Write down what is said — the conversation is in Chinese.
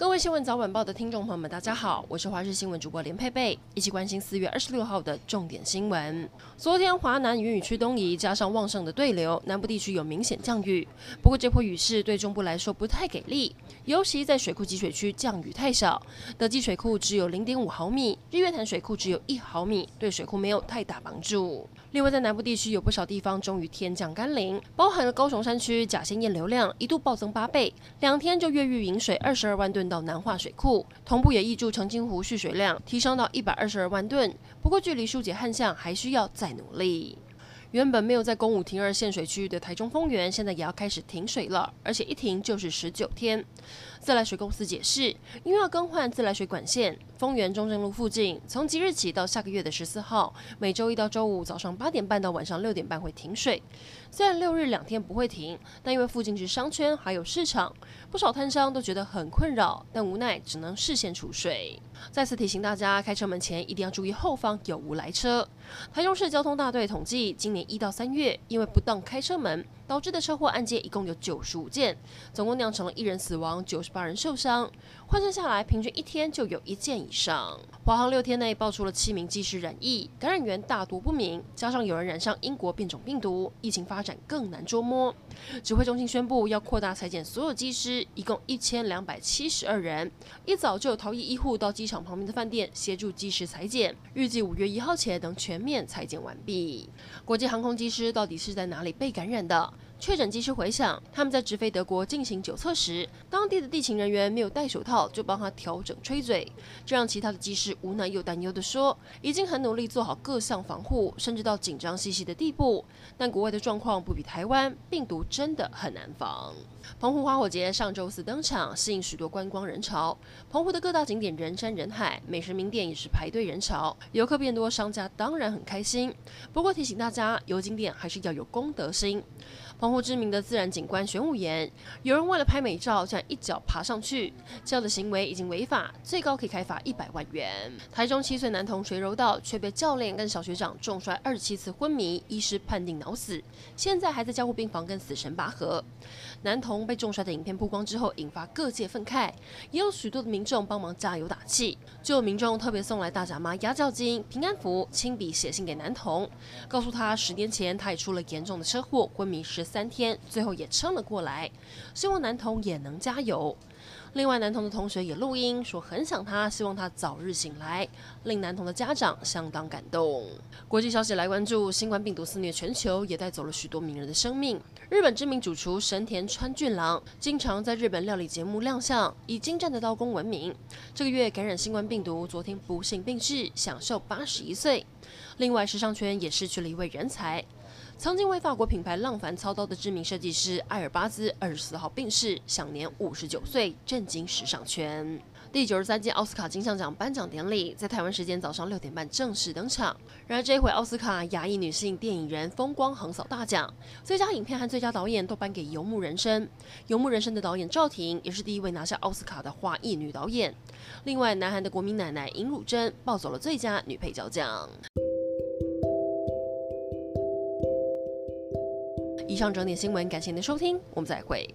各位新闻早晚报的听众朋友们，大家好，我是华视新闻主播连佩佩，一起关心四月二十六号的重点新闻。昨天华南云雨区东移，加上旺盛的对流，南部地区有明显降雨。不过这波雨势对中部来说不太给力，尤其在水库集水区降雨太少，德基水库只有零点五毫米，日月潭水库只有一毫米，对水库没有太大帮助。另外，在南部地区有不少地方终于天降甘霖，包含了高雄山区甲仙堰流量一度暴增八倍，两天就越狱引水二十二万吨到南化水库，同步也挹注澄清湖蓄水量提升到一百二十二万吨。不过，距离疏解旱象还需要再努力。原本没有在公五停二限水区域的台中丰原，现在也要开始停水了，而且一停就是十九天。自来水公司解释，因为要更换自来水管线，丰原中正路附近从即日起到下个月的十四号，每周一到周五早上八点半到晚上六点半会停水。虽然六日两天不会停，但因为附近是商圈还有市场，不少摊商都觉得很困扰，但无奈只能事先储水。再次提醒大家，开车门前一定要注意后方有无来车。台中市交通大队统计，今年一到三月，因为不当开车门导致的车祸案件一共有九十五件，总共酿成了一人死亡，九十八人受伤。换算下来，平均一天就有一件以上。华航六天内爆出了七名机师染疫，感染源大多不明，加上有人染上英国变种病毒，疫情发展更难捉摸。指挥中心宣布要扩大裁减所有机师，一共一千两百七十二人。一早就有逃逸医护到机场旁边的饭店协助机师采检，预计五月一号前能全面采检完毕。国际航空机师到底是在哪里被感染的？确诊机师回想，他们在直飞德国进行酒测时，当地的地勤人员没有戴手套，就帮他调整吹嘴，这让其他的机师无奈又担忧地说，已经很努力做好各项防护，甚至到紧张兮兮的地步。但国外的状况不比台湾，病毒真的很难防。澎湖花火节上周四登场，吸引许多观光人潮。澎湖的各大景点人山人海，美食名店也是排队人潮，游客变多，商家当然很开心。不过提醒大家，游景点还是要有公德心。澎湖知名的自然景观玄武岩，有人为了拍美照，这样一脚爬上去，这样的行为已经违法，最高可以开罚一百万元。台中七岁男童垂柔道，却被教练跟小学长重摔二十七次昏迷，医师判定脑死，现在还在加护病房跟死神拔河。男童被重摔的影片曝光之后，引发各界愤慨，也有许多的民众帮忙加油打气，就有民众特别送来大闸妈压轿金、平安符，亲笔写信给男童，告诉他十年前他也出了严重的车祸，昏迷十三三天，最后也撑了过来，希望男童也能加油。另外，男童的同学也录音说很想他，希望他早日醒来，令男童的家长相当感动。国际消息来关注，新冠病毒肆虐全球，也带走了许多名人的生命。日本知名主厨神田川俊郎经常在日本料理节目亮相，以精湛的刀工闻名。这个月感染新冠病毒，昨天不幸病逝，享寿八十一岁。另外，时尚圈也失去了一位人才。曾经为法国品牌浪凡操刀的知名设计师艾尔巴兹二十四号病逝，享年五十九岁，震惊时尚圈。第九十三届奥斯卡金像奖颁奖典礼在台湾时间早上六点半正式登场。然而这一回奥斯卡亚裔女性电影人风光横扫大奖，最佳影片和最佳导演都颁给《游牧人生》。《游牧人生》的导演赵婷也是第一位拿下奥斯卡的华裔女导演。另外，南韩的国民奶奶尹汝贞抱走了最佳女配角奖。以上整点新闻，感谢您的收听，我们再会。